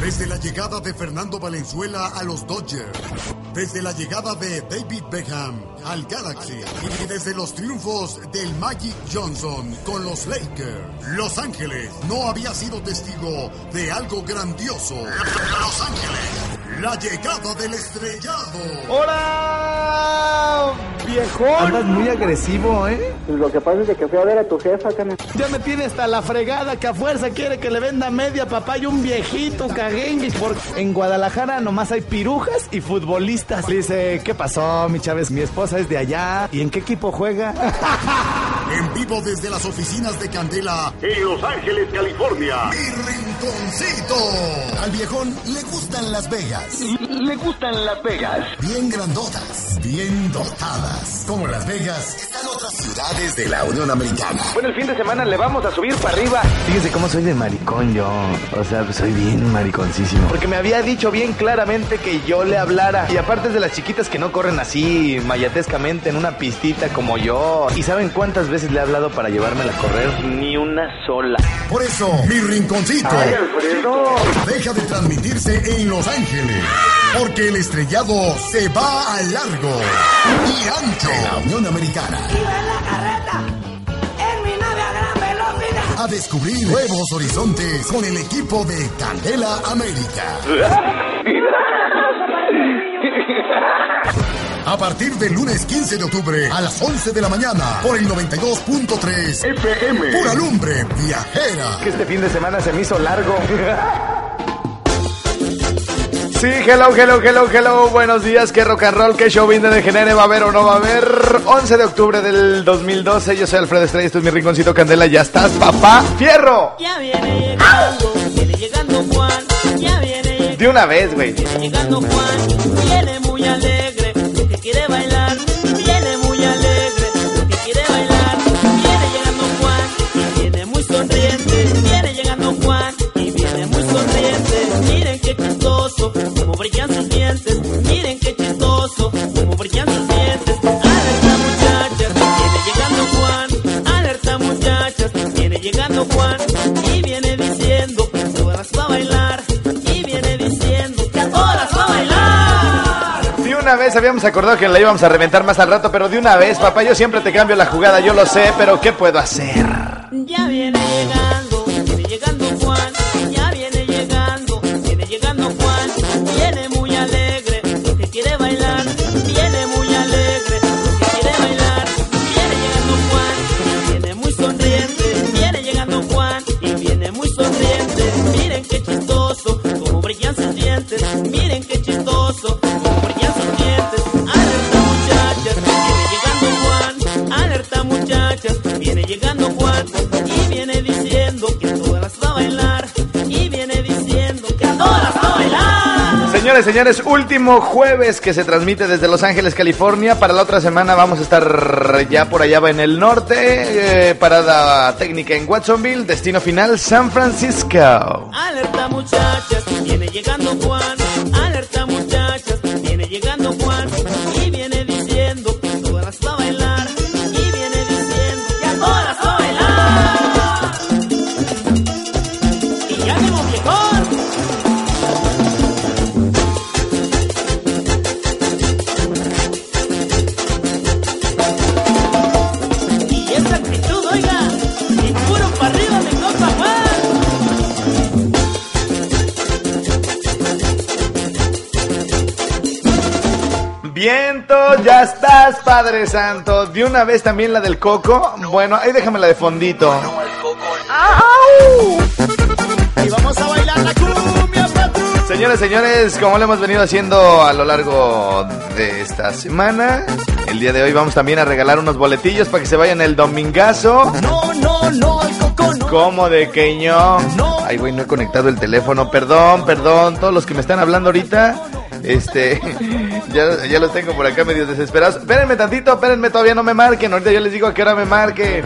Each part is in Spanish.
Desde la llegada de Fernando Valenzuela a los Dodgers, desde la llegada de David Beckham al Galaxy. Y desde los triunfos del Magic Johnson con los Lakers, Los Ángeles no había sido testigo de algo grandioso. Los Ángeles, la llegada del estrellado. ¡Hola! Viejón. Andas muy agresivo, ¿eh? Pues lo que pasa es que fui a ver a tu jefa, carnal. Ya me tiene hasta la fregada que a fuerza quiere que le venda media papá y un viejito caguenguis. Porque en Guadalajara nomás hay pirujas y futbolistas. Le dice, ¿qué pasó, mi Chávez? Mi esposa es de allá. ¿Y en qué equipo juega? En vivo desde las oficinas de Candela en Los Ángeles, California. Mi rinconcito. Al viejón le gustan Las Vegas. Le gustan Las Vegas. Bien grandotas, bien dotadas. Como Las Vegas, están otras ciudades de la Unión Americana. Bueno, el fin de semana le vamos a subir para arriba. Fíjese cómo soy de maricón yo. O sea, pues soy bien mariconcísimo. Porque me había dicho bien claramente que yo le hablara. Y aparte es de las chiquitas que no corren así mayatescamente en una pistita como yo. ¿Y saben cuántas veces le he hablado para llevármela a correr? Ni una sola. Por eso, mi rinconcito ¡Ay, Alfredo! deja de transmitirse en Los Ángeles. Porque el estrellado se va a largo y ancho en la Unión Americana. la carreta en mi nave a gran velocidad. A descubrir nuevos horizontes con el equipo de Candela América. A partir del lunes 15 de octubre a las 11 de la mañana por el 92.3 FM. Pura lumbre viajera. Que este fin de semana se me hizo largo. Sí, hello, hello, hello, hello, buenos días, qué rock and roll, qué show viene de genere, va a haber o no va a haber. 11 de octubre del 2012, yo soy Alfredo Estrella, esto es mi rinconcito Candela, ya estás, papá, fierro. Ya viene llegando, viene llegando Juan, ya viene De una vez, güey. viene llegando Juan, viene Habíamos acordado que la íbamos a reventar más al rato, pero de una vez, papá, yo siempre te cambio la jugada, yo lo sé, pero ¿qué puedo hacer? Señores, señores, último jueves que se transmite desde Los Ángeles, California. Para la otra semana vamos a estar ya por allá en el norte. eh, parada técnica en Watsonville. Destino final, San Francisco. Alerta muchachas, viene llegando Juan. Alerta muchachas, viene llegando Juan. Viento, ya estás, Padre Santo. De una vez también la del coco. Bueno, ahí déjame la de fondito. Y vamos a bailar la cumbia, patrón. Señores, señores, como lo hemos venido haciendo a lo largo de esta semana, el día de hoy vamos también a regalar unos boletillos para que se vayan el domingazo. No, no, no, al coco no. ¿Cómo de queño? Ay, güey, no he conectado el teléfono. Perdón, perdón. Todos los que me están hablando ahorita, este, ya, ya los tengo por acá medio desesperados. Espérenme tantito, espérenme, todavía no me marquen. Ahorita yo les digo a qué hora me marquen.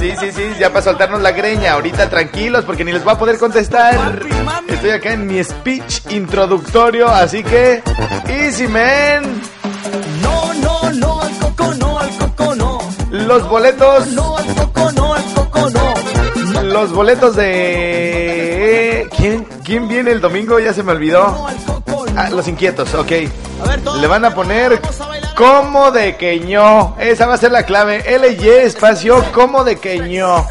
Sí, sí, sí, ya para soltarnos la greña. Ahorita tranquilos porque ni les voy a poder contestar. Estoy acá en mi speech introductorio, así que... Easy, man. No, no, no, al coco no, al coco no. Los boletos... No, al coco no, al coco no. Los boletos de... ¿Quién, ¿Quién viene el domingo? Ya se me olvidó. Ah, los inquietos, ok. A ver. Le van a poner como de queño. Esa va a ser la clave. LY espacio como de queño.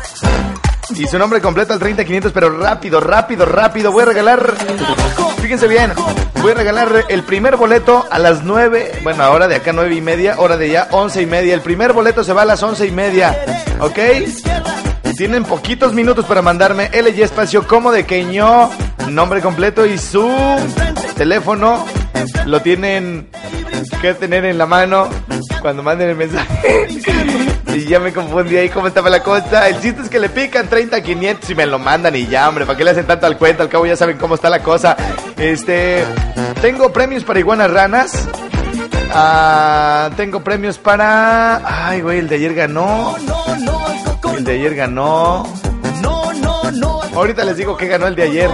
Y su nombre completo al 30500, pero rápido, rápido, rápido. Voy a regalar. Fíjense bien. Voy a regalar el primer boleto a las 9. Bueno, ahora de acá 9 y media. Hora de ya 11 y media. El primer boleto se va a las 11 y media. ¿Ok? Y tienen poquitos minutos para mandarme LY espacio como de queño. Nombre completo y su teléfono. Lo tienen que tener en la mano cuando manden el mensaje. Y ya me confundí ahí cómo estaba la cosa. El chiste es que le pican 30 500 y me lo mandan y ya, hombre, ¿para qué le hacen tanto al cuento? Al cabo ya saben cómo está la cosa. Este, tengo premios para iguanas ranas. Ah, tengo premios para Ay, güey, el de ayer ganó. No, no, coco El de ayer ganó. no. No, no, Ahorita les digo que ganó el de ayer.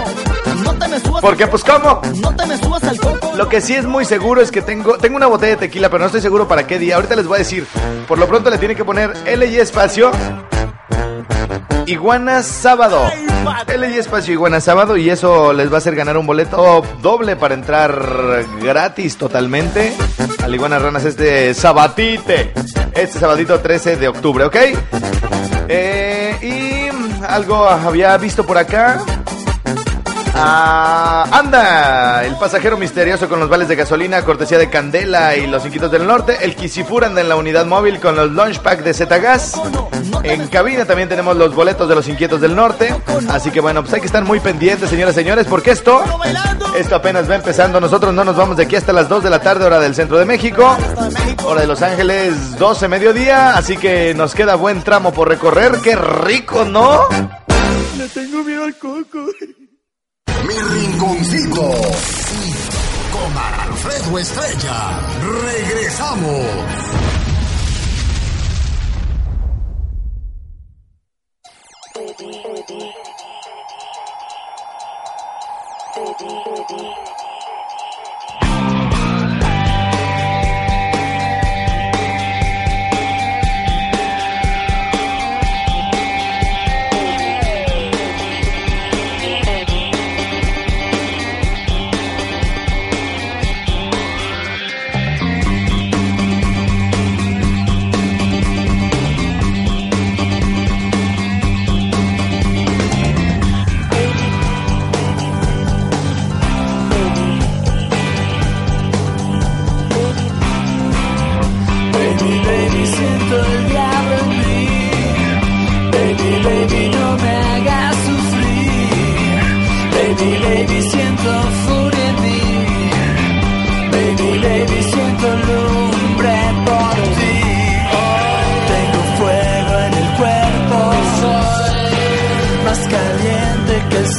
No te me subas. Porque pues cómo? No te me subas al coco. Lo que sí es muy seguro es que tengo, tengo una botella de tequila, pero no estoy seguro para qué día. Ahorita les voy a decir. Por lo pronto le tiene que poner LY espacio. Iguana sábado. LY espacio Iguana sábado y eso les va a hacer ganar un boleto doble para entrar gratis totalmente. Al Iguana Ranas este sabatite. Este sabadito 13 de octubre, ¿ok? Eh, y algo había visto por acá. Ah, anda, el pasajero misterioso con los vales de gasolina, cortesía de Candela y los Inquitos del Norte. El Kisifur anda en la unidad móvil con los launch pack de Zetagas. En cabina también tenemos los boletos de los Inquietos del Norte. Así que bueno, pues hay que estar muy pendientes, señoras y señores, porque esto, esto apenas va empezando. Nosotros no nos vamos de aquí hasta las 2 de la tarde, hora del centro de México. Hora de Los Ángeles, 12 mediodía. Así que nos queda buen tramo por recorrer. ¡Qué rico, ¿no? Le tengo miedo al coco. Mi rinconcito. Con Alfredo Estrella. Regresamos.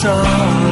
Que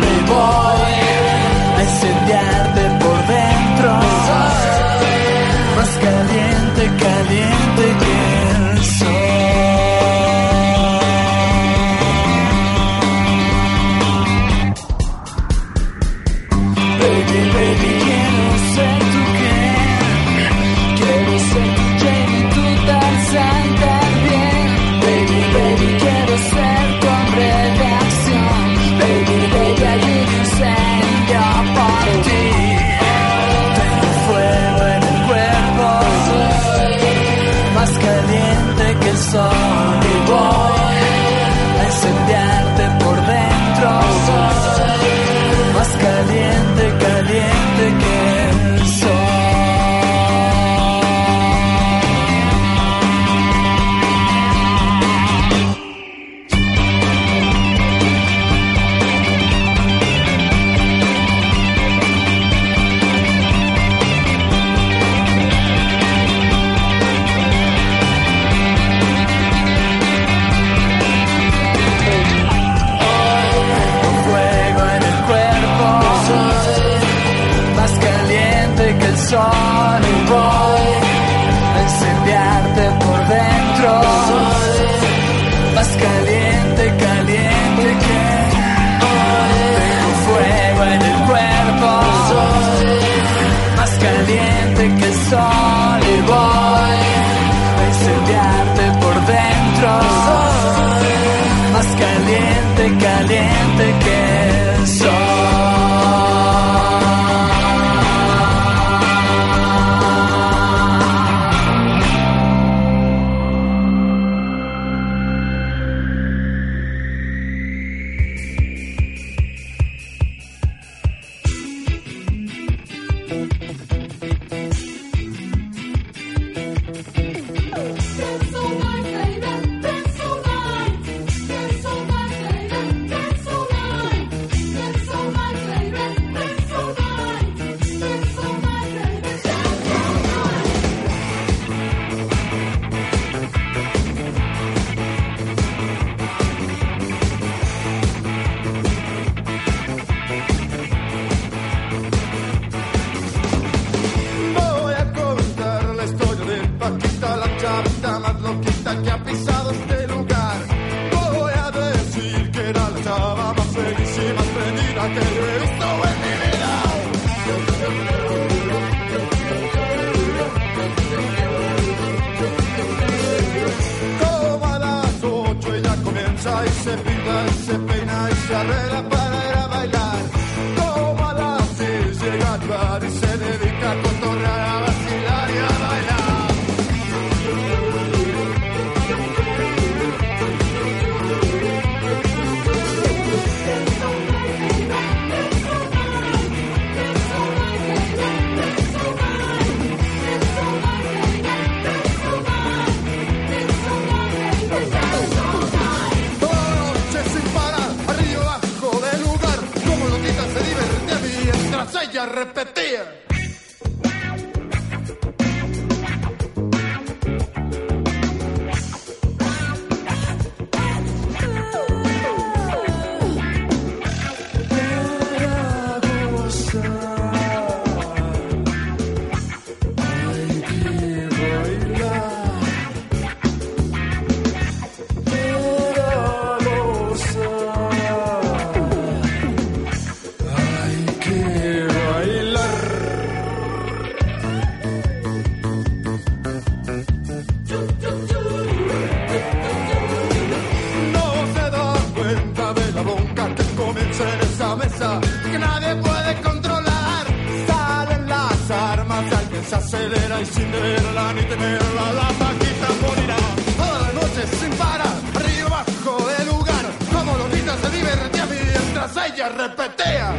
acelera y sin verla ni tenerla la paquita morirá. Toda la noche sin parar, arriba abajo del lugar, como Lolita se divertía mientras ella repetía.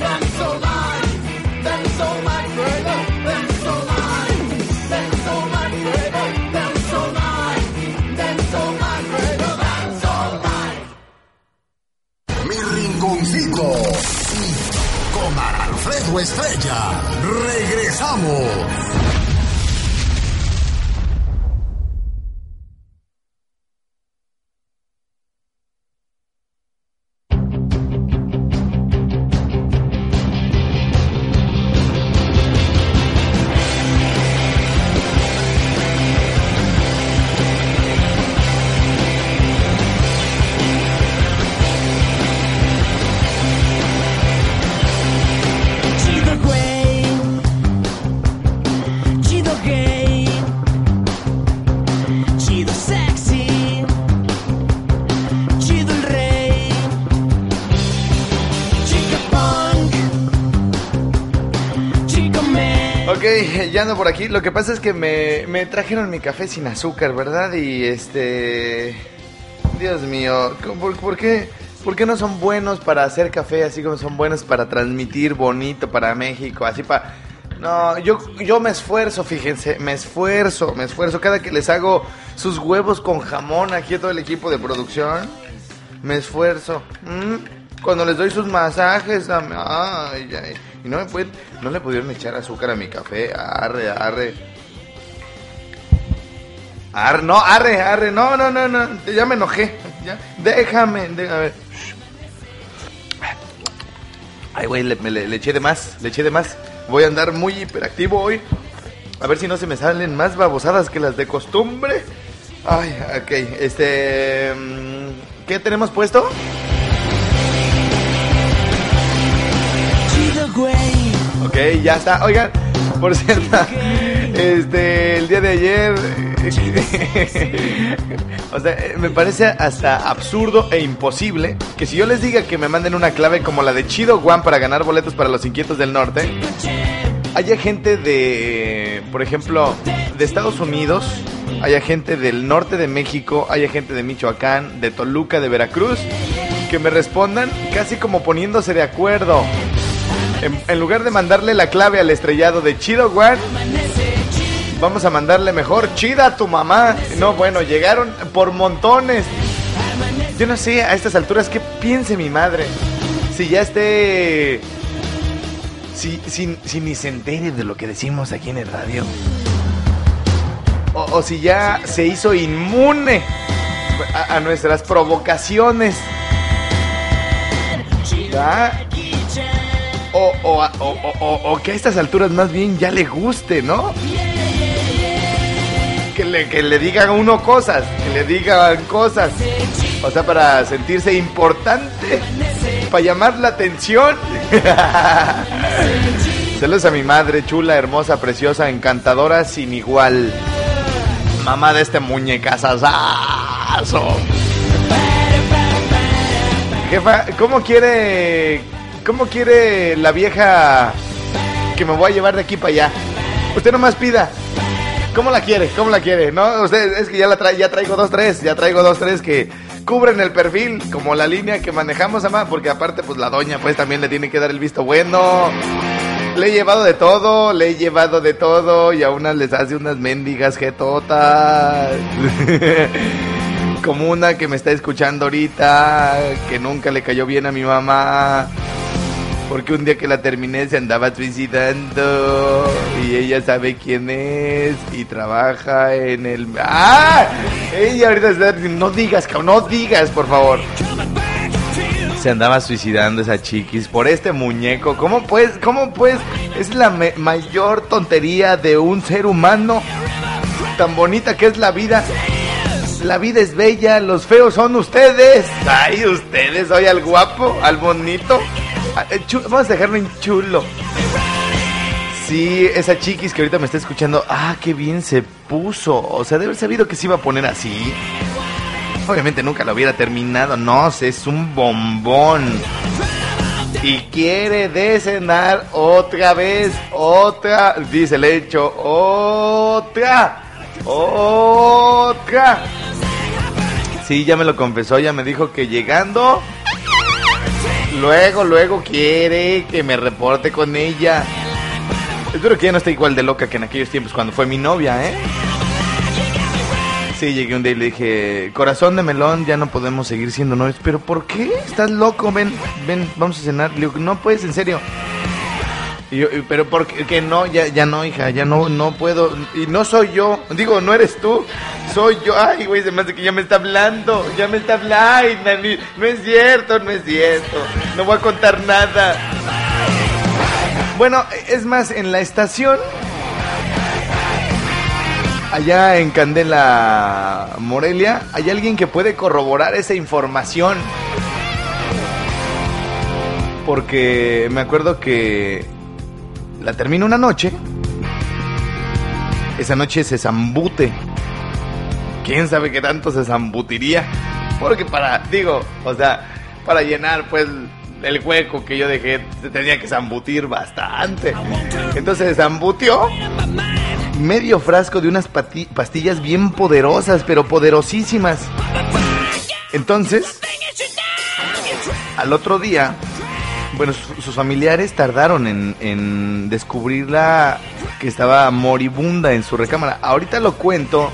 Dance all night, dance all night, baby, dance all night, dance all Estrella. Regresamos. Por aquí. Lo que pasa es que me, me trajeron mi café sin azúcar, ¿verdad? Y este... Dios mío, ¿por, por qué, ¿por qué no son buenos para hacer café así como son buenos para transmitir bonito para México? Así para... No, yo, yo me esfuerzo, fíjense, me esfuerzo, me esfuerzo. Cada que les hago sus huevos con jamón aquí a todo el equipo de producción, me esfuerzo. ¿Mm? Cuando les doy sus masajes, ay, ay. Y no me pueden, no le pudieron echar azúcar a mi café. Arre, arre. Arre, no, arre, arre, no, no, no, no, ya me enojé. Ya, déjame, de- a ver. Ay, güey, le- le eché de más, le eché de más. Voy a andar muy hiperactivo hoy. A ver si no se me salen más babosadas que las de costumbre. Ay, ok, este... mm, ¿Qué tenemos puesto? Ok, ya está. Oigan, por cierto, este, el día de ayer, o sea, me parece hasta absurdo e imposible que si yo les diga que me manden una clave como la de Chido One para ganar boletos para los inquietos del norte, haya gente de, por ejemplo, de Estados Unidos, haya gente del norte de México, haya gente de Michoacán, de Toluca, de Veracruz, que me respondan casi como poniéndose de acuerdo. En, lugar de mandarle la clave al estrellado de Chido One, vamos a mandarle mejor Chida a tu mamá. No, bueno, llegaron por montones. Yo no sé a estas alturas qué piense mi madre. Si ya esté. Si, si, si ni se entere de lo que decimos aquí en el radio. O, o si ya se hizo inmune a, a nuestras provocaciones. ¿Va? O, o, o, o- que a estas alturas más bien ya le guste, ¿no? Que le, que le digan a uno cosas, que le digan cosas. O sea, para sentirse importante, para llamar la atención. Saludos a mi madre, chula, hermosa, preciosa, encantadora, sin igual. Mamá de este muñecazazo. Jefa, ¿cómo quiere, cómo quiere la vieja que me voy a llevar de aquí para allá? Usted nomás pida. ¿Cómo la quiere? ¿Cómo la quiere? No, usted es que ya la tra- ya traigo dos tres, ya traigo dos tres que cubren el perfil como la línea que manejamos, ama, porque aparte pues la doña pues también le tiene que dar el visto bueno. Le he llevado de todo, le he llevado de todo y a unas les hace unas mendigas jetotas. Como una que me está escuchando ahorita, que nunca le cayó bien a mi mamá. Porque un día que la terminé se andaba suicidando y ella sabe quién es y trabaja en el... ¡Ah! Ella ahorita está... No digas, cabrón, no digas, por favor. Se andaba suicidando esa chiquis por este muñeco. ¿Cómo pues? ¿Cómo pues? Es la mayor tontería de un ser humano. Tan bonita que es la vida. La vida es bella, los feos son ustedes. Ay, ustedes, soy al guapo, al bonito. Ah, eh, Vamos a dejarlo en chulo. Sí, esa chiquis que ahorita me está escuchando, ah, qué bien se puso. O sea, de haber sabido que se iba a poner así. Obviamente nunca lo hubiera terminado. No, es un bombón. Y quiere descenar otra vez, otra, dice el hecho, otra, otra. Sí, ya me lo confesó, ya me dijo que llegando, luego, luego quiere que me reporte con ella. Espero que ya no esté igual de loca que en aquellos tiempos cuando fue mi novia, ¿eh? Sí, llegué un día y le dije, corazón de melón, ya no podemos seguir siendo novios. ¿Pero por qué? ¿Estás loco? Ven, ven, vamos a cenar. Le digo, no puedes, en serio. Y yo, "¿Y pero ¿por qué que no? Ya, ya no, hija, ya no, no puedo. Y no soy yo. Digo, no eres tú. Soy yo. Ay, güey, se me hace que ya me está hablando. Ya me está hablando. Ay, Nani, no es cierto, no es cierto. No voy a contar nada. Bueno, es más, en la estación allá en Candela, Morelia, hay alguien que puede corroborar esa información. Porque me acuerdo que la termino una noche. Esa noche se zambute. ¿Quién sabe qué tanto se zambutiría? Porque para, digo, o sea, para llenar pues el hueco que yo dejé, se tenía que zambutir bastante. Entonces zambutió medio frasco de unas pastillas bien poderosas, pero poderosísimas. Entonces, al otro día, bueno, su- sus familiares tardaron en, en descubrirla que estaba moribunda en su recámara. Ahorita lo cuento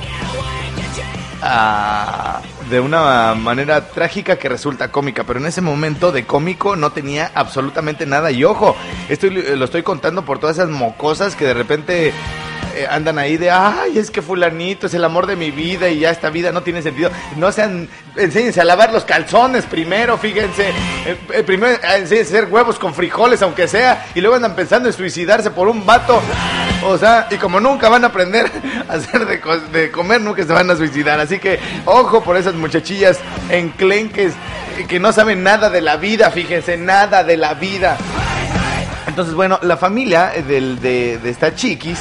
ah, de una manera trágica que resulta cómica, pero en ese momento de cómico no tenía absolutamente nada. Y ojo, esto lo estoy contando por todas esas mocosas que de repente eh, andan ahí de, ay, es que fulanito es el amor de mi vida y ya esta vida no tiene sentido. No sean, enséñense a lavar los calzones primero, fíjense. Eh, eh, primero eh, enséñense a hacer huevos con frijoles, aunque sea, y luego andan pensando en suicidarse por un vato. O sea, y como nunca van a aprender a hacer de, co- de comer, nunca se van a suicidar. Así que, ojo por esas muchachillas enclenques que no saben nada de la vida, fíjense, nada de la vida. Entonces, bueno, la familia de, de esta chiquis,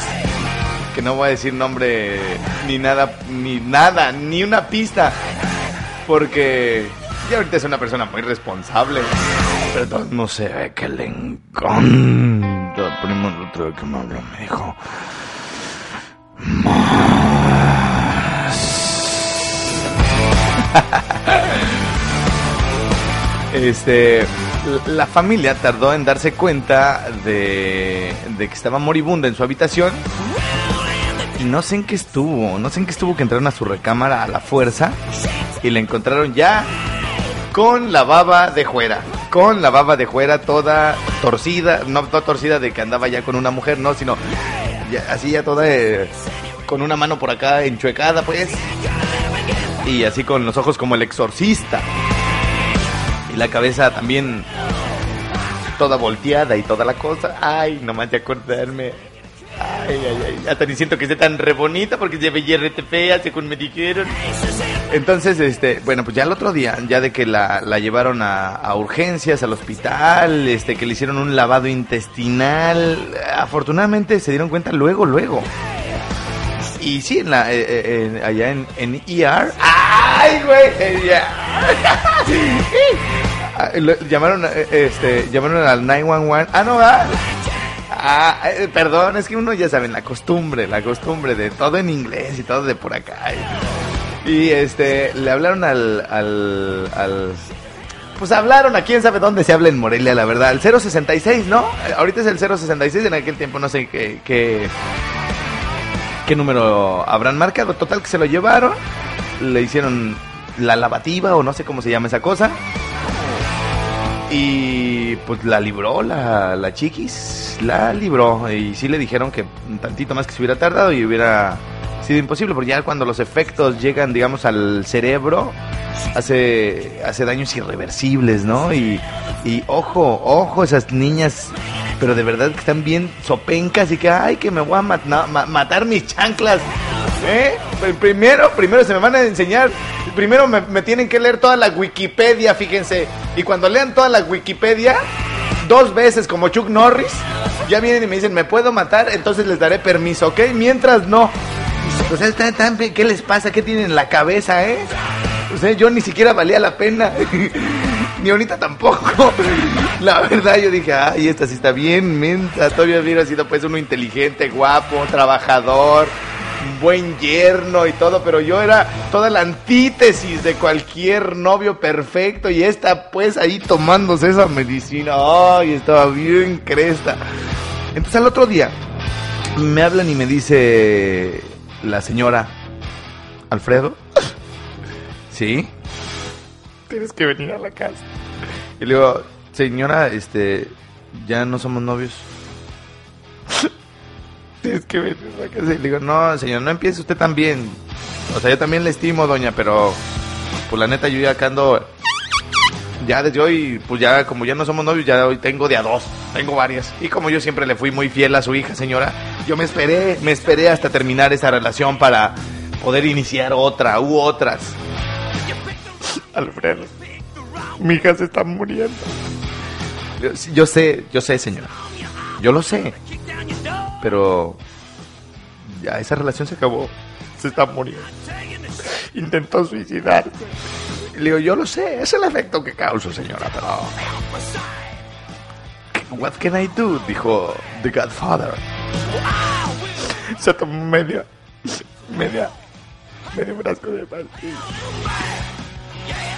que no voy a decir nombre ni nada, ni nada, ni una pista, porque ya ahorita es una persona muy responsable, pero todo no se ve que le encanta. Primo, el otro día que me habló me dijo, Este, la familia tardó en darse cuenta de, de que estaba moribunda en su habitación. Y no sé en qué estuvo, no sé en qué estuvo que entraron a su recámara a la fuerza y la encontraron ya con la baba de fuera. Con la baba de fuera toda torcida, no toda torcida de que andaba ya con una mujer, no, sino ya- así ya toda eh, con una mano por acá enchuecada, pues. Y así con los ojos como el exorcista. Y la cabeza también toda volteada y toda la cosa. Ay, nomás de acordarme. Ay, ay, ay. Hasta ni siento que esté tan re bonita porque veía rete fea, según me dijeron. Entonces, este, bueno, pues ya el otro día, ya de que la, la llevaron a, urgencias, al hospital, este, que le hicieron un lavado intestinal, afortunadamente se dieron cuenta luego, luego. Y sí, en la, eh, eh, allá en, en ER. ¡Ay, güey! Ah, llamaron, eh, este, llamaron al 911. Ah, no, ¿verdad? Ah, eh, perdón, es que uno ya saben, la costumbre, la costumbre de todo en inglés y todo de por acá. Y, este, le hablaron al, al, al, pues hablaron a quién sabe dónde se habla en Morelia, la verdad. El 066, ¿no? Ahorita es el 066, en aquel tiempo no sé qué, qué, qué número habrán marcado. Total que se lo llevaron, le hicieron la lavativa o no sé cómo se llama esa cosa. Y pues la libró la, la chiquis, la libró. Y sí le dijeron que un tantito más que se hubiera tardado y hubiera sido imposible, porque ya cuando los efectos llegan, digamos, al cerebro, hace, hace daños irreversibles, ¿no? Y, y ojo, ojo, esas niñas, pero de verdad que están bien sopencas y que, ay, que me voy a mat- matar mis chanclas. ¿Eh? Primero, primero se me van a enseñar. Primero me, tienen que leer toda la Wikipedia, fíjense. Y cuando lean toda la Wikipedia, dos veces como Chuck Norris, ya vienen y me dicen, ¿me puedo matar? Entonces les daré permiso, ¿ok? Mientras no. Sea, están tan- ¿qué les pasa? ¿Qué tienen en la cabeza, eh? Sea, yo ni siquiera valía la pena. Ni ahorita tampoco. La verdad, yo dije, ay, esta sí está bien, menta. Todavía hubiera sido pues uno inteligente, guapo, trabajador, buen yerno y todo, pero yo era toda la antítesis de cualquier novio perfecto y esta pues ahí tomándose esa medicina. Ay, estaba bien cresta. Entonces al otro día me hablan y me dice la señora Alfredo. ¿Sí? Tienes que venir a la casa. Y le digo, señora, este, ya no somos novios. Tienes que le digo, no, señor, no empiece usted también. O sea, yo también le estimo, doña, pero pues la neta yo ya acá ando ya desde hoy, pues ya como ya no somos novios, ya hoy tengo de a dos, tengo varias. Y como yo siempre le fui muy fiel a su hija, señora, yo me esperé, me esperé hasta terminar esa relación para poder iniciar otra u otras. Alfredo, mi hija se está muriendo. Yo, yo sé, yo sé, señora. Yo lo sé. Pero ya esa relación se acabó. Se está muriendo. Intentó suicidarse. Le digo, yo lo sé, es el efecto que causo, señora, pero... What can I do? Dijo The Godfather. Se tomó media, media, medio frasco de pastilla.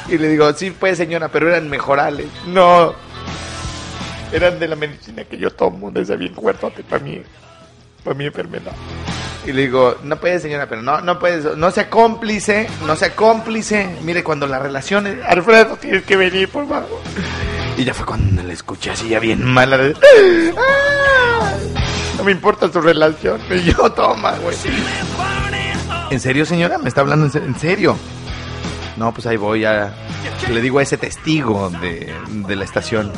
Y le digo, sí, pues, señora, pero eran mejorales. No, eran de la medicina que yo tomo, de ese bien fuertote para mí, para mi enfermedad. Y le digo, no puede, señora, pero no, no puede, no sea cómplice, no sea cómplice. Mire, cuando la relación es, Alfredo, tienes que venir, por favor. Y ya fue cuando le escuché así ya bien mala. de, "Ah, No me importa su relación. Y yo, toma, güey. ¿En serio, señora? ¿Me está hablando en se- en serio? No, pues ahí voy a... Le digo a ese testigo de, de la estación.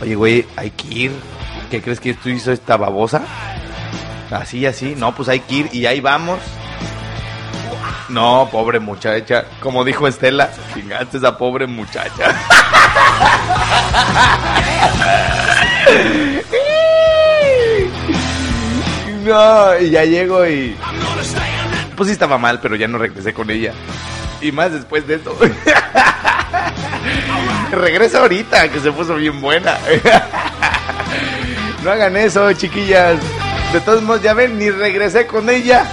Oye, güey, hay que ir. ¿Qué crees que tú hizo esta babosa? Así, así. No, pues hay que ir y ahí vamos. No, pobre muchacha. Como dijo Estela, chingaste esa pobre muchacha. No, y ya llego y... Pues sí estaba mal, pero ya no regresé con ella. Y más después de eso. Regresa ahorita, que se puso bien buena. no hagan eso, chiquillas. De todos modos, ya ven, ni regresé con ella.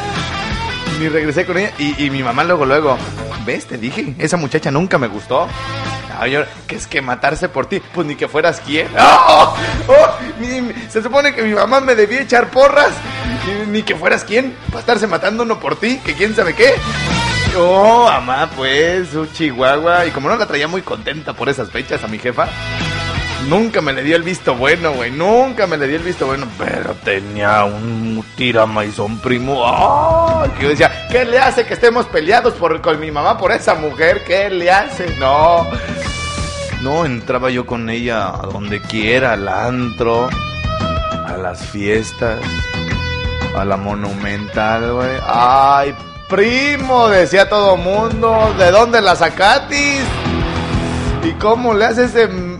Ni regresé con ella. Y, y mi mamá luego, luego. ¿Ves? Te dije, esa muchacha nunca me gustó. Ay, que es que matarse por ti, pues ni que fueras quien. ¡Oh! ¡Oh! Se supone que mi mamá me debía echar porras, ni que fueras quien, para estarse matando uno por ti, que quién sabe qué. Oh, mamá, pues, un chihuahua. Y como no la traía muy contenta por esas fechas a mi jefa, nunca me le dio el visto bueno, güey. Nunca me le dio el visto bueno. Pero tenía un tiramaizón primo. ¡Ay! que yo decía, ¿qué le hace que estemos peleados por, con mi mamá por esa mujer? ¿Qué le hace? No. No, entraba yo con ella a donde quiera, al antro, a las fiestas, a la monumental, güey. ¡Ay, primo! Decía todo mundo. ¿De dónde la sacatis? ¿Y cómo le haces ese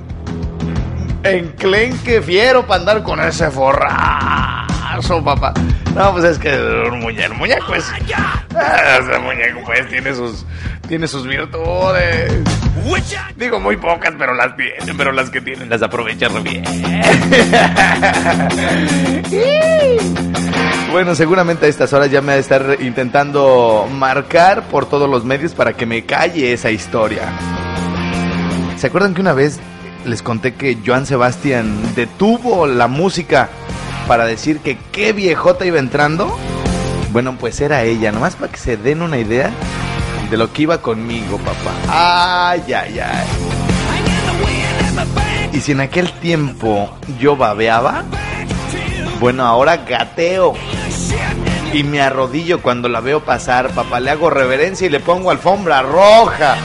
enclenque fiero para andar con ese forrazo, papá? No, pues es que un muñeco, un muñeco es... Ese muñeco pues tiene sus, tiene sus virtudes. Digo muy pocas, pero las tienen, pero las que tienen las aprovechan re bien. Bueno, seguramente a estas horas ya me va a estar intentando marcar por todos los medios para que me calle esa historia. ¿Se acuerdan que una vez les conté que Joan Sebastián detuvo la música para decir que qué viejota iba entrando? Bueno, pues era ella, nomás para que se den una idea de lo que iba conmigo, papá. Ay, ay, ay. Y si en aquel tiempo yo babeaba, bueno, ahora gateo. Y me arrodillo cuando la veo pasar, papá. Le hago reverencia y le pongo alfombra roja.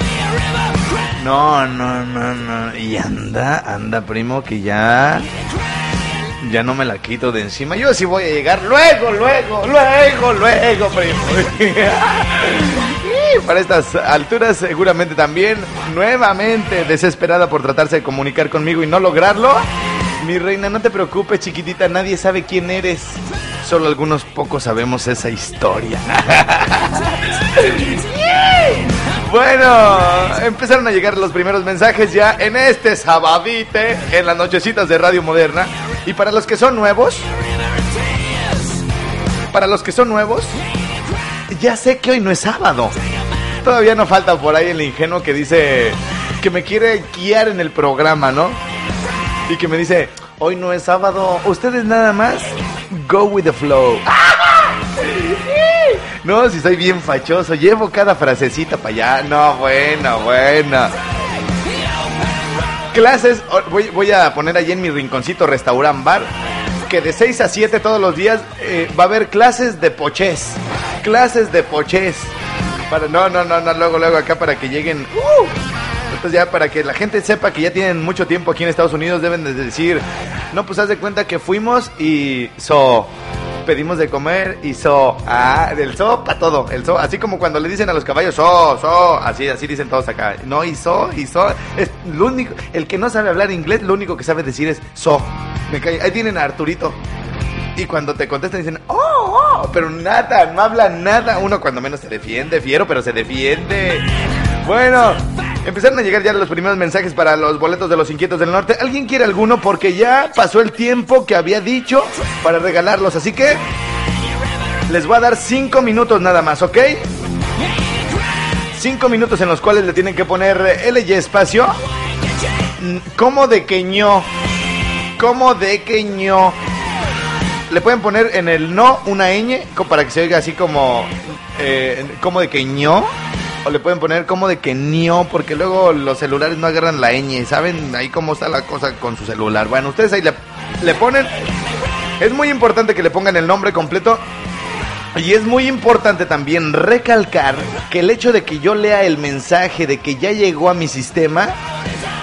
No, no, no, no. Y anda, anda, primo, que ya. Ya no me la quito de encima. Yo sí voy a llegar luego, luego, luego, luego, primo. Y para estas alturas, seguramente también, nuevamente desesperada por tratarse de comunicar conmigo y no lograrlo. Mi reina, no te preocupes, chiquitita, nadie sabe quién eres. Solo algunos pocos sabemos esa historia. Bueno, empezaron a llegar los primeros mensajes ya en este sabadite, en las nochecitas de Radio Moderna. Y para los que son nuevos, para los que son nuevos, ya sé que hoy no es sábado. Todavía no falta por ahí el ingenuo que dice que me quiere guiar en el programa, ¿no? Y que me dice, hoy no es sábado, ustedes nada más go with the flow. No, si soy bien fachoso, llevo cada frasecita para allá. No, bueno, bueno. Clases, voy, voy a poner allí en mi rinconcito restaurant bar que de 6 a 7 todos los días eh, va a haber clases de pochés. Clases de pochés. Para, no, no, no, no, luego, luego acá para que lleguen. ¡uh! Entonces ya para que la gente sepa que ya tienen mucho tiempo aquí en Estados Unidos deben de decir, no, pues haz de cuenta que fuimos y so pedimos de comer y so, ah, del so para todo, el so, así como cuando le dicen a los caballos so, so, así, así dicen todos acá, no y so, y so, es lo único, el que no sabe hablar inglés, lo único que sabe decir es so, me cae, ahí tienen a Arturito, y cuando te contestan dicen, oh, oh, pero nada, no hablan nada. Uno cuando menos se defiende, fiero, pero se defiende. Bueno, empezaron a llegar ya los primeros mensajes para los boletos de los inquietos del norte. ¿Alguien quiere alguno? Porque ya pasó el tiempo que había dicho para regalarlos. Así que les voy a dar cinco minutos nada más, ¿ok? Cinco minutos en los cuales le tienen que poner L y espacio. Mm, ¿Cómo de que ño? ¿Cómo de que ño? Le pueden poner en el no una ñ para que se oiga así como eh, como de que ño o le pueden poner como de que ño porque luego los celulares no agarran la ñ, ¿saben? Ahí cómo está la cosa con su celular. Bueno, ustedes ahí le, le ponen es muy importante que le pongan el nombre completo y es muy importante también recalcar que el hecho de que yo lea el mensaje de que ya llegó a mi sistema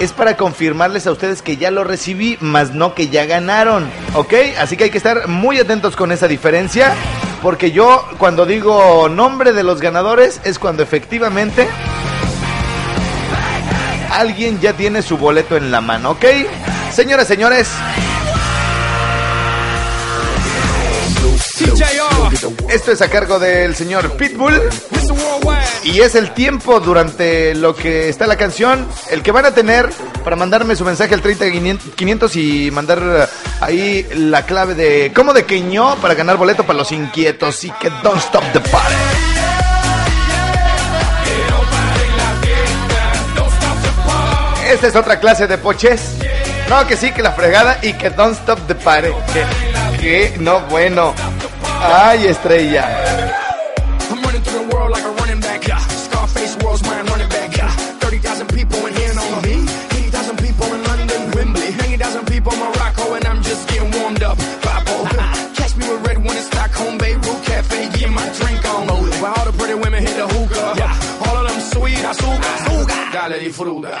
es para confirmarles a ustedes que ya lo recibí, más no que ya ganaron, ¿ok? Así que hay que estar muy atentos con esa diferencia, porque yo cuando digo nombre de los ganadores es cuando efectivamente alguien ya tiene su boleto en la mano, ¿ok? Señoras, señores. Esto es a cargo del señor Pitbull. Y es el tiempo durante lo que está la canción, el que van a tener para mandarme su mensaje al 30500 y mandar eh, ahí la clave de cómo de queñó para ganar boleto para los inquietos y que don't stop the party. esta es otra clase de poches. No, que sí, que la fregada y que don't stop the party. Que no, bueno. Ay, estrella. fruta.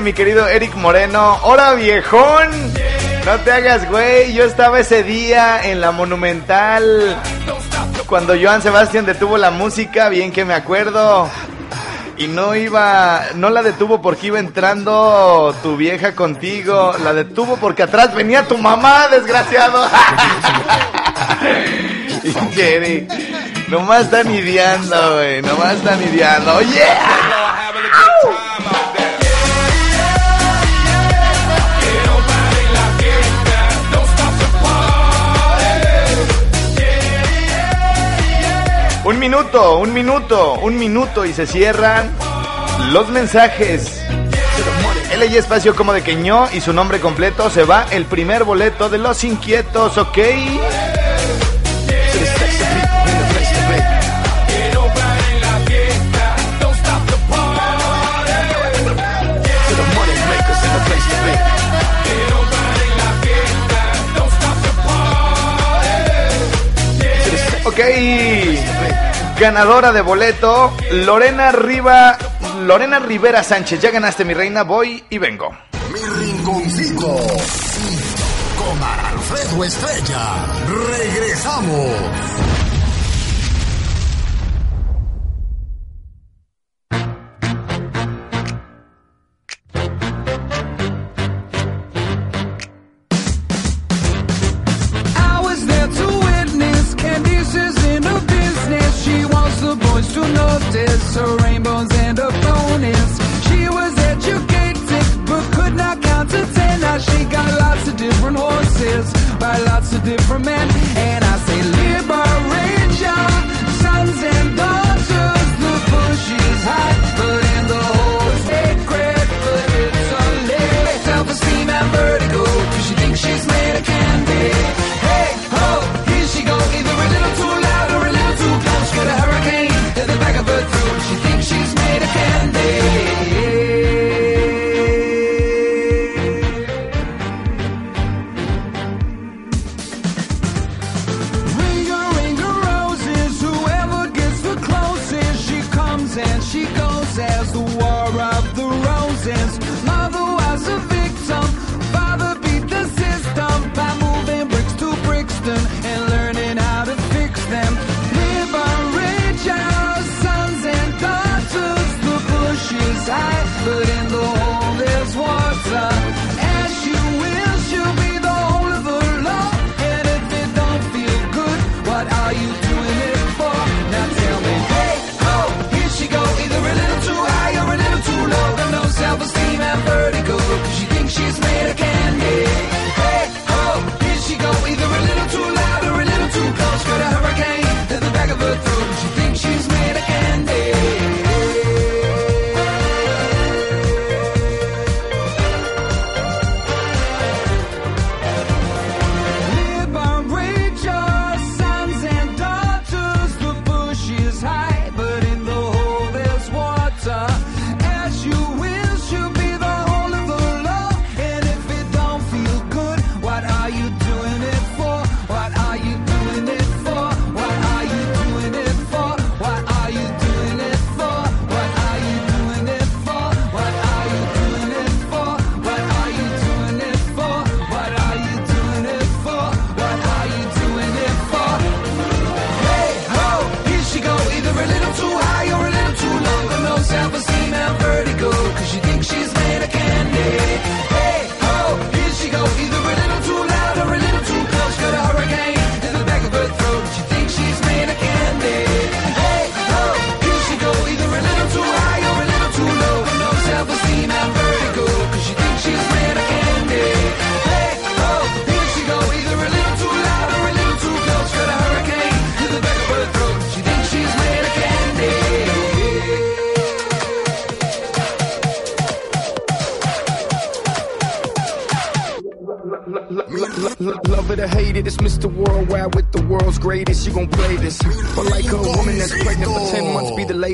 mi querido Eric Moreno, hola viejón. No te hagas, güey. Yo estaba ese día en la Monumental. Cuando Joan Sebastián detuvo la música, bien que me acuerdo. Y no iba, no la detuvo porque iba entrando tu vieja contigo. La detuvo porque atrás venía tu mamá, desgraciado. Jerry, nomás están ideando, güey. Nomás están ideando. ¡Oye! Yeah! minuto, un minuto, un minuto y se cierran los mensajes. LG Espacio como de Queñó y su nombre completo se va el primer boleto de Los Inquietos, ¿ok? ganadora de boleto, Lorena Riva, Lorena Rivera Sánchez. Ya ganaste, mi reina, voy y vengo. Mi rinconcito. Con Alfredo Estrella. Regresamos. her rainbows and her bonus. She was educated, but could not count to ten. Now she got lots of different horses by lots of different men, and I say.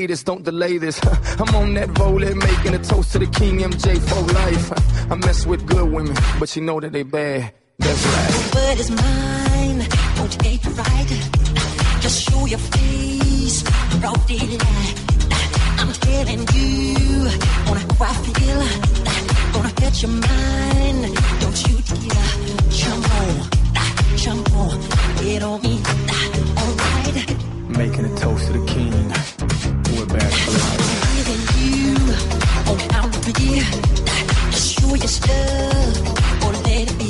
Don't delay this. I'm on that roller, making a toast to the King MJ for life. I mess with good women, but you know that they bad. That's right. word is mine. Won't get it right? Just show your face, broad daylight. I'm telling you on how I feel. Gonna get your mind. Don't you dare jump on, jump on, get on me. Alright, Making a toast to the King. Or let it be.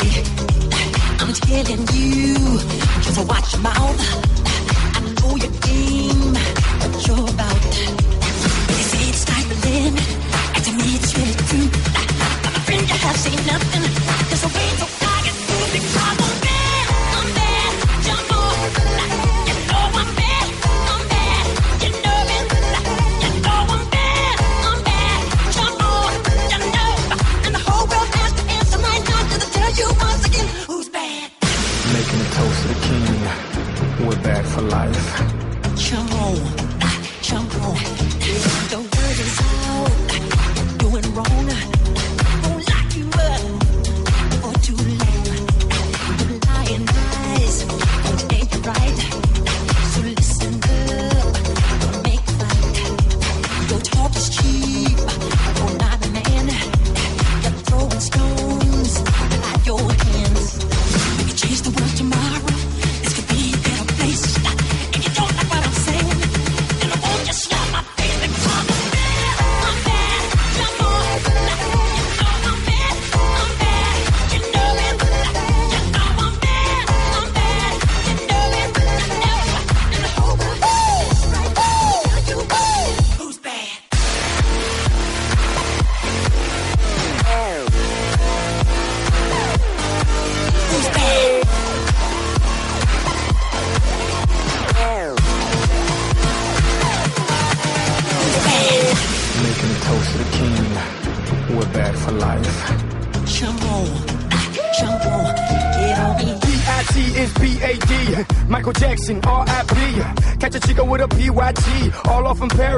I'm telling you, just watch your mouth. I know your what you're about. Say it's and to me it's really true. I'm a friend, you have seen nothing.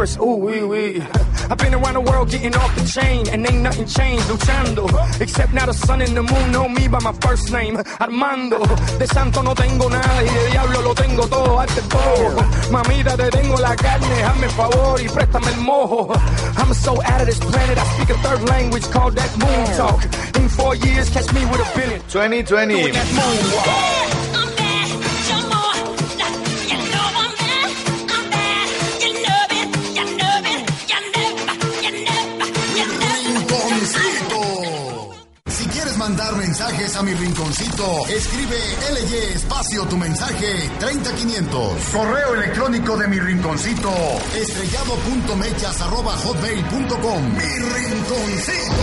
Paris, ooh wee wee. I've been around the world getting off the chain, and ain't nothing changed, luchando. Except now the sun and the moon know me by my first name, Armando. De santo no tengo nada y de diablo lo tengo todo, arte todo. Mamita, te tengo la carne, hazme el favor y préstame el mojo. I'm so out of this planet, I speak a third language called that moon talk. In four years, catch me with a billion. 2020. A mi rinconcito, escribe LY espacio tu mensaje 30500. Correo electrónico de mi rinconcito, estrellado.mechas arroba hotmail.com. Mi rinconcito.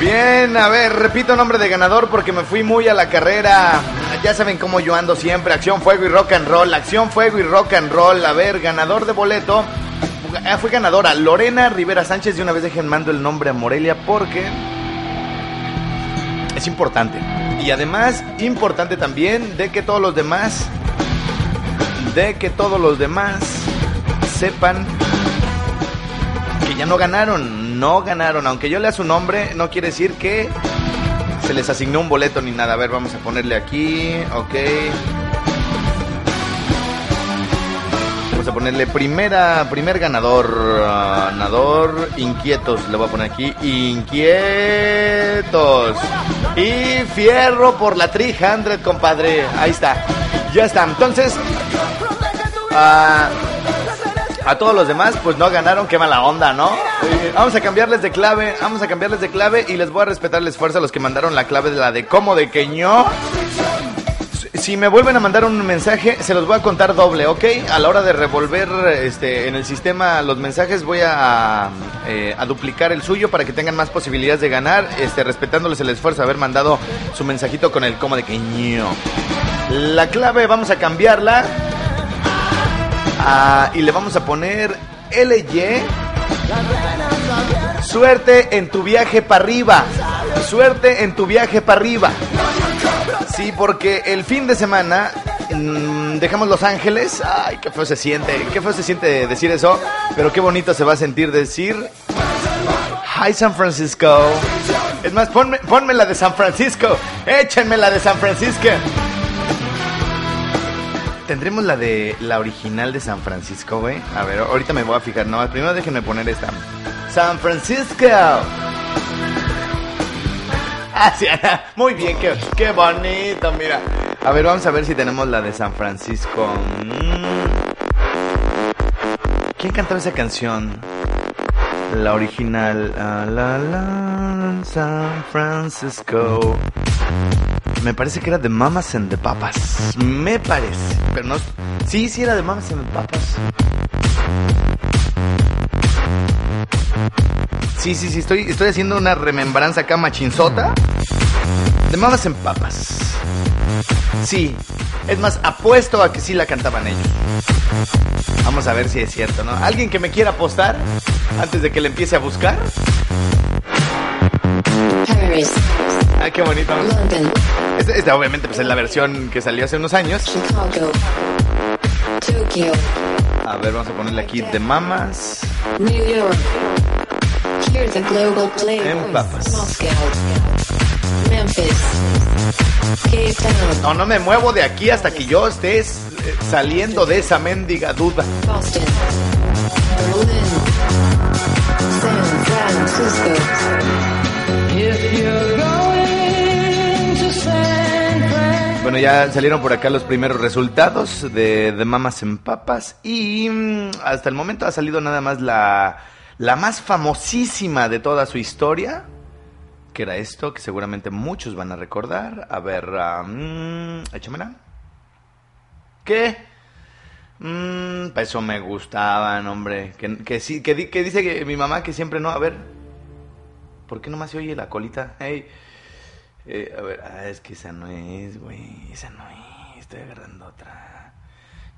Bien, a ver, repito nombre de ganador porque me fui muy a la carrera. Ya saben cómo yo ando siempre. Acción, fuego y rock and roll. Acción, fuego y rock and roll. A ver, ganador de boleto. Ah, fue ganadora Lorena Rivera Sánchez. De una vez dejen mando el nombre a Morelia porque es importante. Y además, importante también de que todos los demás, de que todos los demás sepan que ya no ganaron. no ganaron. Aunque yo lea su nombre, no quiere decir que se les asignó un boleto ni nada. A ver, vamos a ponerle aquí. Ok. A ponerle primera, primer ganador. ah, ganador inquietos. Le voy a poner aquí. Inquietos. Y fierro por la 300, compadre. Ahí está. Ya está. Entonces. ah, a todos los demás, pues no ganaron, qué mala onda, ¿no? Vamos a cambiarles de clave, vamos a cambiarles de clave y les voy a respetar el esfuerzo a los que mandaron la clave de la de cómo de queño. Si me vuelven a mandar un mensaje, se los voy a contar doble, ¿ok? A la hora de revolver este, en el sistema los mensajes, voy a, eh, a duplicar el suyo para que tengan más posibilidades de ganar, este, respetándoles el esfuerzo de haber mandado su mensajito con el cómo de queño. La clave vamos a cambiarla. Ah, y le vamos a poner LY. Suerte en tu viaje para arriba. Suerte en tu viaje para arriba. Sí, porque el fin de semana mm, dejamos Los Ángeles. Ay, qué feo se siente. Qué feo se siente decir eso. Pero qué bonito se va a sentir decir. Hi San Francisco. Es más, ponme, ponme la de San Francisco. Échenme la de San Francisco. Tendremos la de la original de San Francisco, güey. A ver, ahorita me voy a fijar. No, primero déjenme poner esta. San Francisco. Muy bien, qué, qué bonito, mira. A ver, vamos a ver si tenemos la de San Francisco. Mm. ¿Quién cantaba esa canción? La original. Ah, la, la, San Francisco. Me parece que era de Mamas and the Papas. Me parece. Pero no. Sí, sí era de Mamas and the Papas. Sí, sí, sí. Estoy, estoy haciendo una remembranza acá machinzota. De Mamas and Papas. Sí. Es más, apuesto a que sí la cantaban ellos. Vamos a ver si es cierto, ¿no? ¿Alguien que me quiera apostar antes de que le empiece a buscar? Paris, Ah, qué bonito. London, Esta, obviamente pues es la versión que salió hace unos años. Chicago, Tokyo, A ver, vamos a ponerle aquí de mamas. New York. Here's a No, no me muevo de aquí hasta que yo esté eh, saliendo de esa mendiga duda. Boston, San Francisco. Bueno, ya salieron por acá los primeros resultados de, de Mamas en Papas y mm, hasta el momento ha salido nada más la, la más famosísima de toda su historia, que era esto, que seguramente muchos van a recordar. A ver, mm, échamela. ¿Qué? Mmm, eso me gustaban, hombre. Que, que sí, que dice que mi mamá que siempre no. A ver, ¿por qué nomás se oye la colita? Hey. Eh, a ver, ah, es que esa no es, güey. Esa no es. Estoy agarrando otra.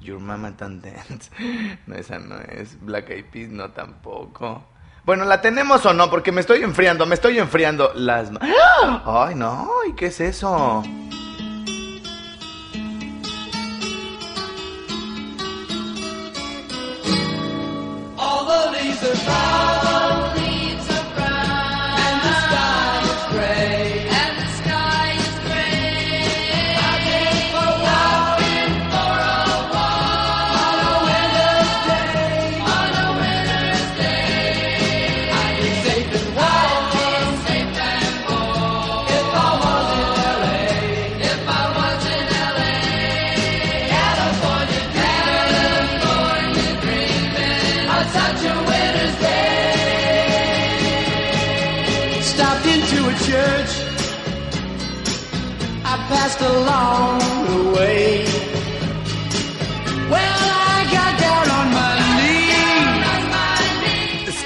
Your Mama Tan Dance. No, esa no es. Black Eyed Peas, no tampoco. Bueno, ¿la tenemos o no? Porque me estoy enfriando, me estoy enfriando. Las... Ay, no. ¿Y qué es eso?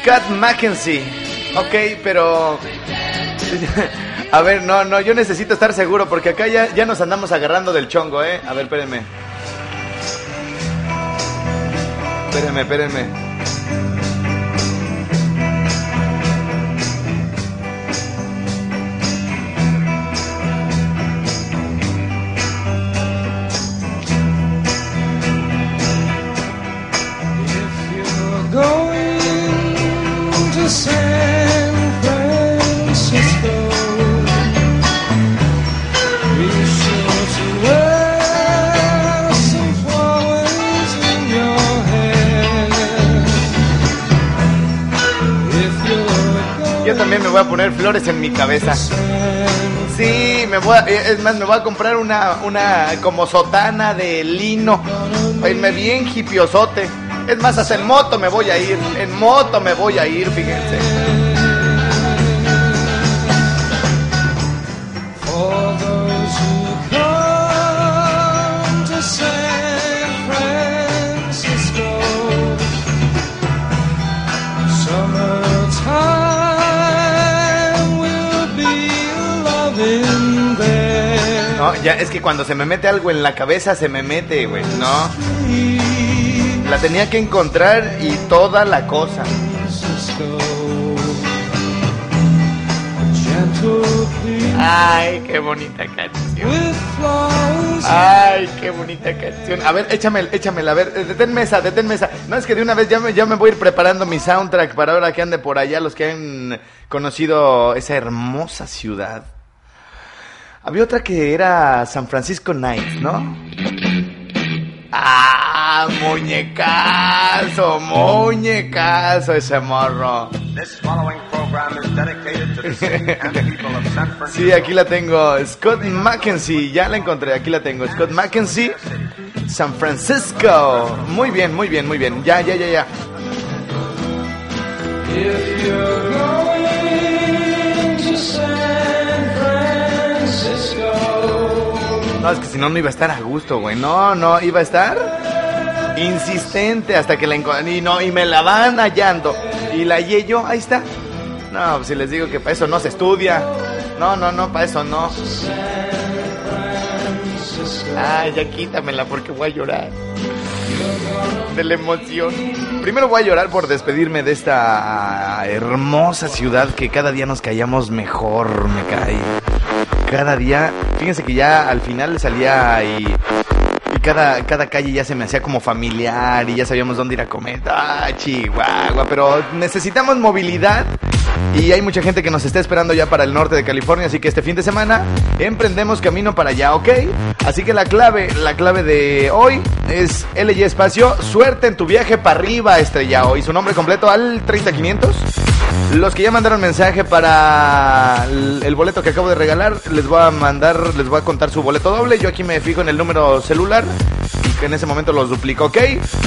Scott Mackenzie. Ok, pero... A ver, no, no, yo necesito estar seguro porque acá ya, ya nos andamos agarrando del chongo, ¿eh? A ver, espérenme. Espérenme, espérenme. A poner flores en mi cabeza. Sí, me voy a- eh, es más, me voy a comprar una, una como sotana de lino. Irme bien hipiosote. Es más, hasta en moto me voy a ir. En moto me voy a ir, fíjense. Ya es que cuando se me mete algo en la cabeza se me mete, güey, ¿no? La tenía que encontrar y toda la cosa. Ay, qué bonita canción. Ay, qué bonita canción. A ver, échame, échamela, a ver, eh, deténme esa, deténme esa. No, es que de una vez ya me, ya me voy a ir preparando mi soundtrack para ahora que ande por allá, los que han conocido esa hermosa ciudad. Había otra que era San Francisco Night, ¿no? Ah, muñecazo, muñecazo ese morro. This following program is dedicated to the city and people of San Francisco. Sí, aquí la tengo. Scott Mackenzie, ya la encontré, aquí la tengo. Scott Mackenzie, San Francisco. Muy bien, muy bien, muy bien. Ya, ya, ya, ya. No, es que si no, no iba a estar a gusto, güey. No, no, iba a estar insistente hasta que la encontré. Y, no, y me la van hallando. Y la hallé yo, ahí está. No, pues si les digo que para eso no se estudia. No, no, no, para eso no. Ay, ya quítamela porque voy a llorar. De la emoción. Primero voy a llorar por despedirme de esta hermosa ciudad que cada día nos callamos mejor, me cae. Cada día, fíjense que ya al final salía y, cada, cada calle ya se me hacía como familiar y ya sabíamos dónde ir a comer. Ah, Chihuahua, pero necesitamos movilidad y hay mucha gente que nos está esperando ya para el norte de California, así que este fin de semana emprendemos camino para allá, ¿ok? Así que la clave, la clave de hoy es LY Espacio, suerte en tu viaje para arriba, estrella hoy. Su nombre completo al 30500. Los que ya mandaron mensaje para el boleto que acabo de regalar, les voy a mandar, les voy a contar su boleto doble. Yo aquí me fijo en el número celular y que en ese momento los duplico, ¿ok?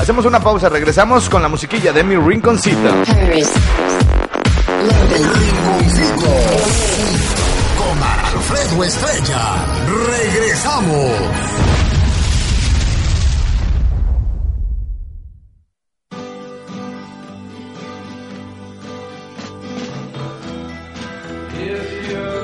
Hacemos una pausa, regresamos con la musiquilla de mi rinconcito. Con Alfredo Estrella. Regresamos. if you're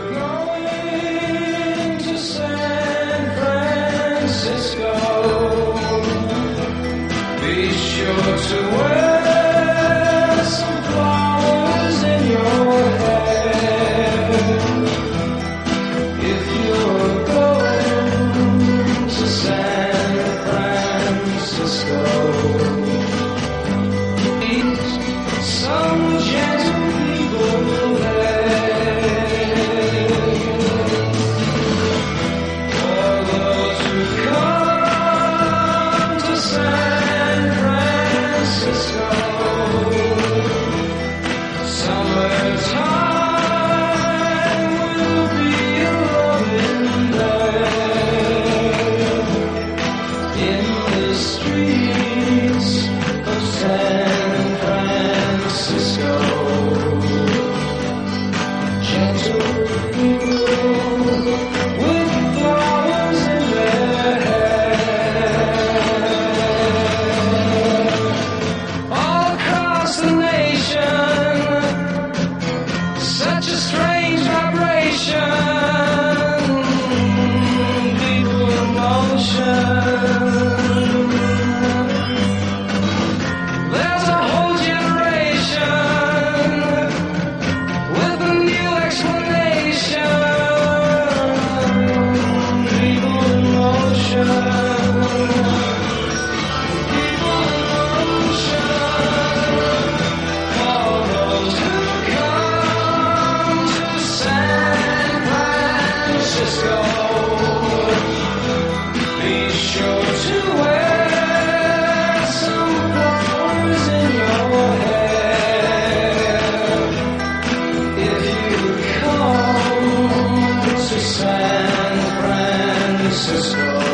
Francisco.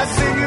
I sing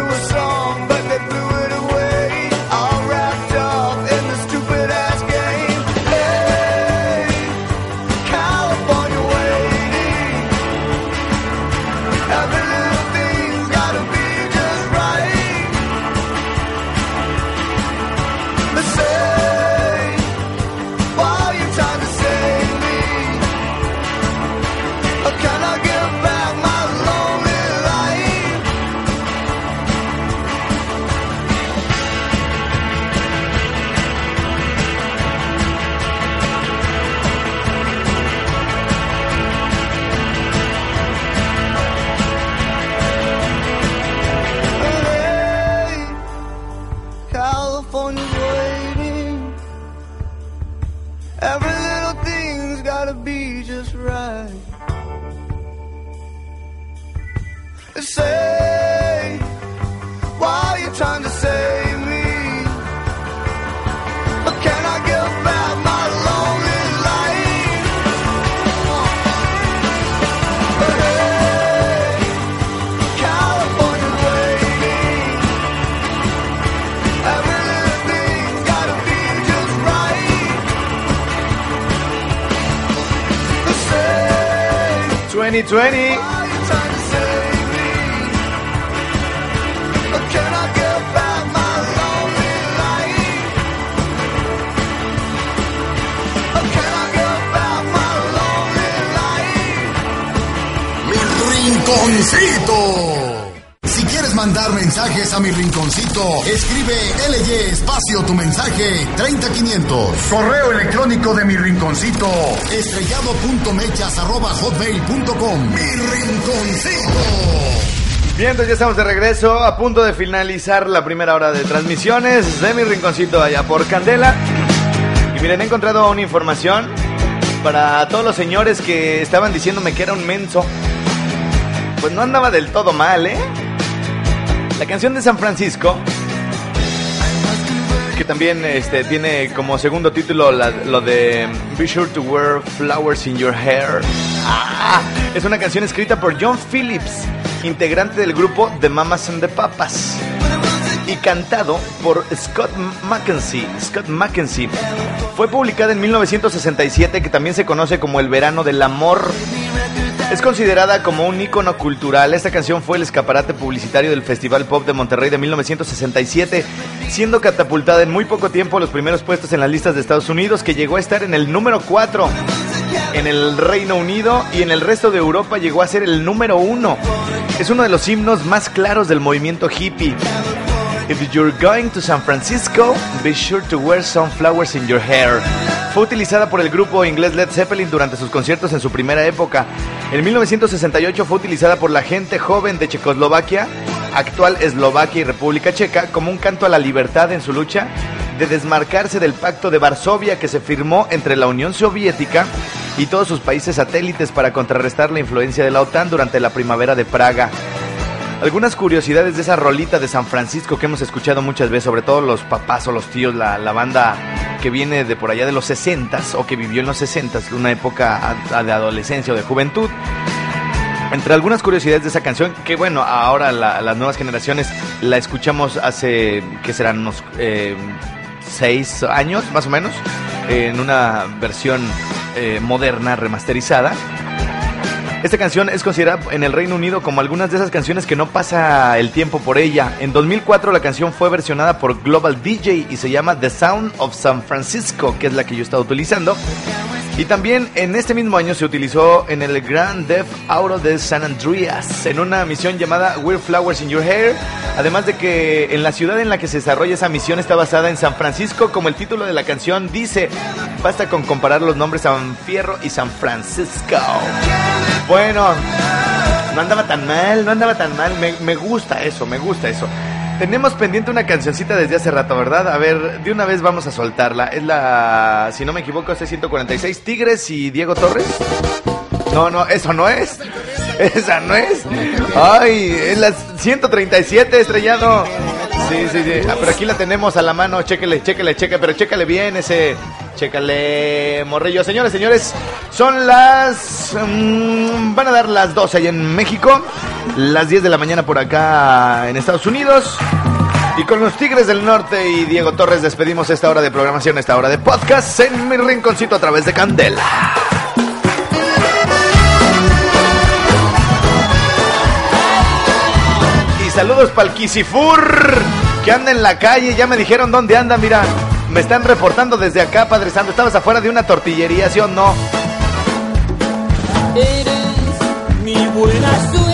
2020. 500. Correo electrónico de mi rinconcito. Estrellado.mechas.hotmail.com. Mi rinconcito. Bien, entonces ya estamos de regreso, a punto de finalizar la primera hora de transmisiones de mi rinconcito allá por Candela. Y miren, he encontrado una información para todos los señores que estaban diciéndome que era un menso. Pues no andaba del todo mal, ¿eh? La canción de San Francisco que también este, tiene como segundo título lo de Be Sure to Wear Flowers in Your Hair. Ah, es una canción escrita por John Phillips, integrante del grupo The Mamas and the Papas. Y cantado por Scott Mackenzie. Scott Mackenzie. Fue publicada en 1967, que también se conoce como El Verano del Amor. Es considerada como un ícono cultural. Esta canción fue el escaparate publicitario del Festival Pop de Monterrey de 1967, siendo catapultada en muy poco tiempo a los primeros puestos en las listas de Estados Unidos, que llegó a estar en el número 4 en el Reino Unido y en el resto de Europa llegó a ser el número 1. Es uno de los himnos más claros del movimiento hippie. If you're going to San Francisco, be sure to wear some flowers in your hair. Fue utilizada por el grupo inglés Led Zeppelin durante sus conciertos en su primera época. En 1968 fue utilizada por la gente joven de Checoslovaquia, actual Eslovaquia y República Checa, como un canto a la libertad en su lucha de desmarcarse del pacto de Varsovia que se firmó entre la Unión Soviética y todos sus países satélites para contrarrestar la influencia de la OTAN durante la primavera de Praga. Algunas curiosidades de esa rolita de San Francisco que hemos escuchado muchas veces, sobre todo los papás o los tíos, la, la banda que viene de por allá de los 60 o que vivió en los 60 una época de adolescencia o de juventud. Entre algunas curiosidades de esa canción, que bueno, ahora la- las nuevas generaciones la escuchamos hace, que serán unos eh, años más o menos, en una versión eh, moderna, remasterizada. Esta canción es considerada en el Reino Unido como algunas de esas canciones que no pasa el tiempo por ella. En 2004 la canción fue versionada por Global DJ y se llama The Sound of San Francisco, que es la que yo estaba utilizando. Y también en este mismo año se utilizó en el Grand Theft Auto de San Andreas, en una misión llamada Weird Flowers in Your Hair. Además de que en la ciudad en la que se desarrolla esa misión está basada en San Francisco, como el título de la canción dice, basta con comparar los nombres San Fierro y San Francisco. Bueno, no andaba tan mal, no andaba tan mal, me, me gusta eso, me gusta eso. Tenemos pendiente una cancioncita desde hace rato, ¿verdad? A ver, de una vez vamos a soltarla. Es la, si no me equivoco, es 146 Tigres y Diego Torres. No, no, eso no es. Esa no es. Ay, es la 137 estrellado. Sí, sí, sí. Ah, pero aquí la tenemos a la mano. Chéquele, chéquele, chéquele. Pero chécale bien ese. Chécale, morrillo. Señores, señores, son las. mm, van a dar las 12 allá en México. Las 10 de la mañana por acá en Estados Unidos. Y con los Tigres del Norte y Diego Torres despedimos esta hora de programación, esta hora de podcast en mi rinconcito a través de Candela. Y saludos para el Kisifur, que anda en la calle. Ya me dijeron dónde anda, mira. Me están reportando desde acá, Padre Santo. Estabas afuera de una tortillería, ¿sí o no? Eres mi buena.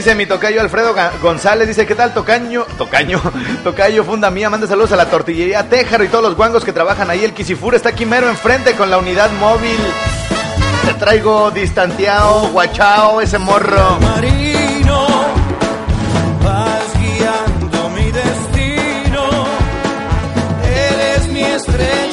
Dice mi tocayo Alfredo González, dice, ¿qué tal tocaño? Tocaño, tocayo, funda mía, manda saludos a la tortillería Téjaro y todos los guangos que trabajan ahí. El Kisifur está aquí mero enfrente con la unidad móvil. Te traigo distanteado, guachao, ese morro. Marino, vas guiando mi destino. Eres mi estrella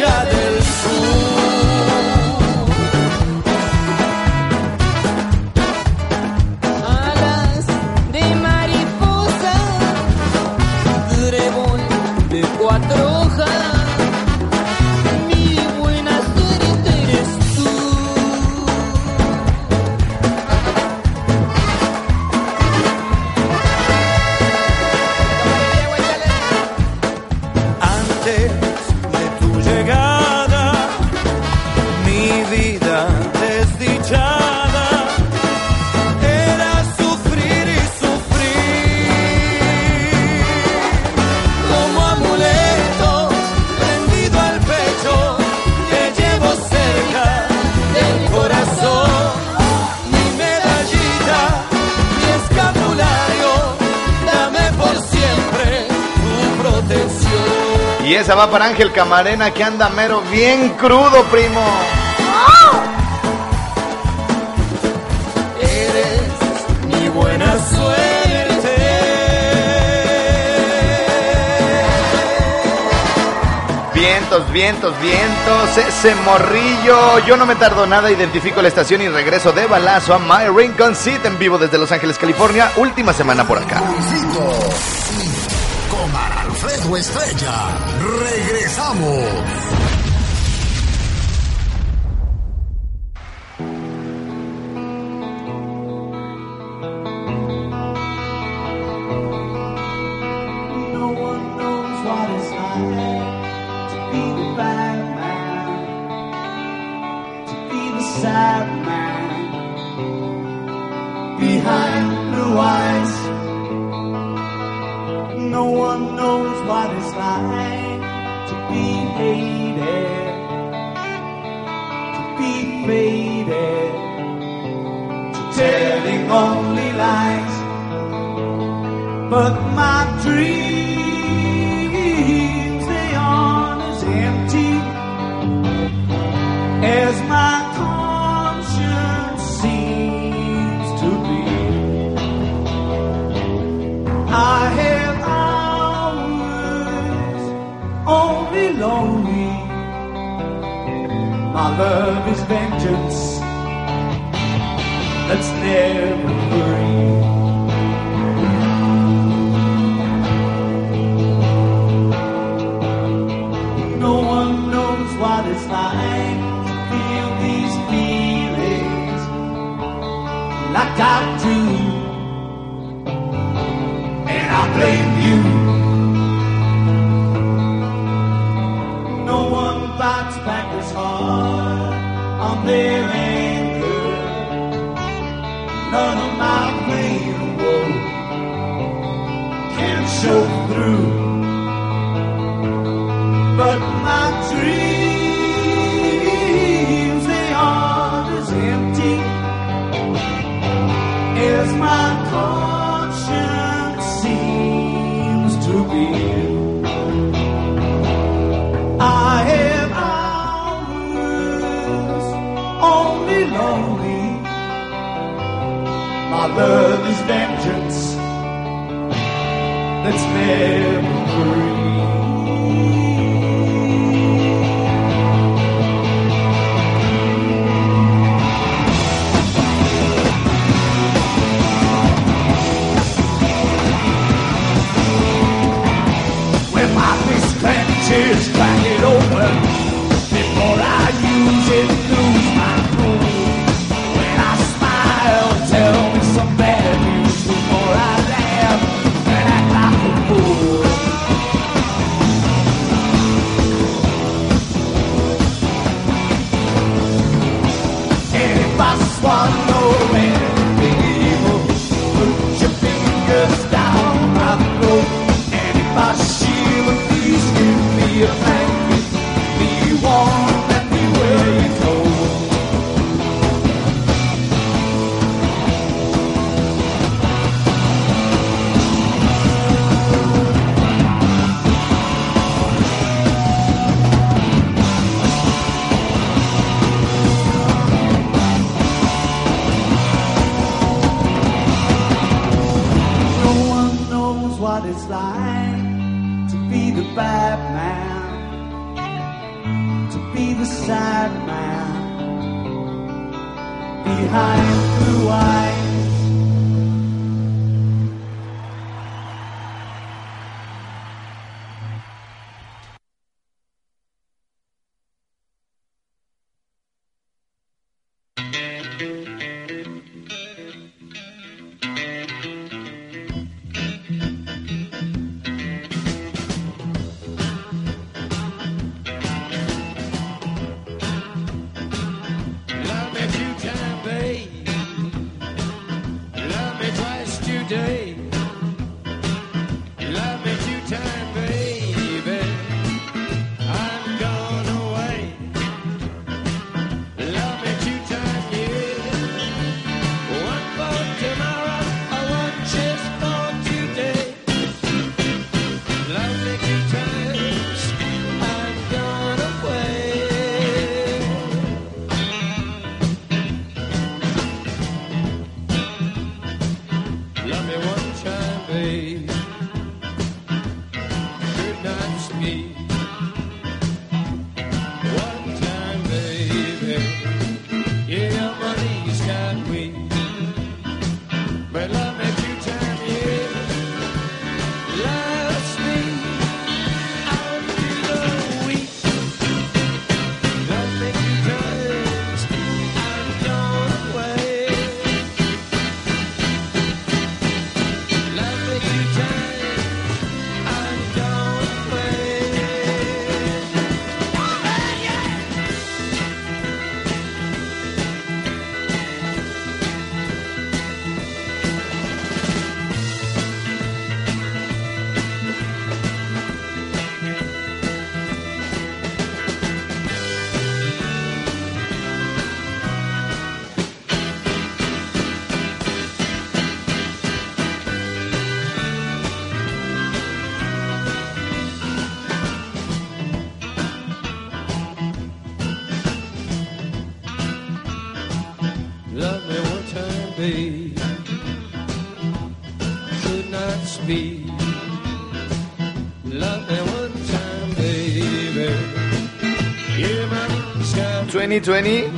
esa va para Ángel Camarena que anda mero bien crudo, primo. Vientos, vientos, vientos, ese morrillo. Yo no me tardo nada, identifico la estación y regreso de balazo a My Rincon Seat en vivo desde Los Ángeles, California. Última semana por acá. Alfredo Estrella. Regresamos. My love is vengeance that's never free. 2020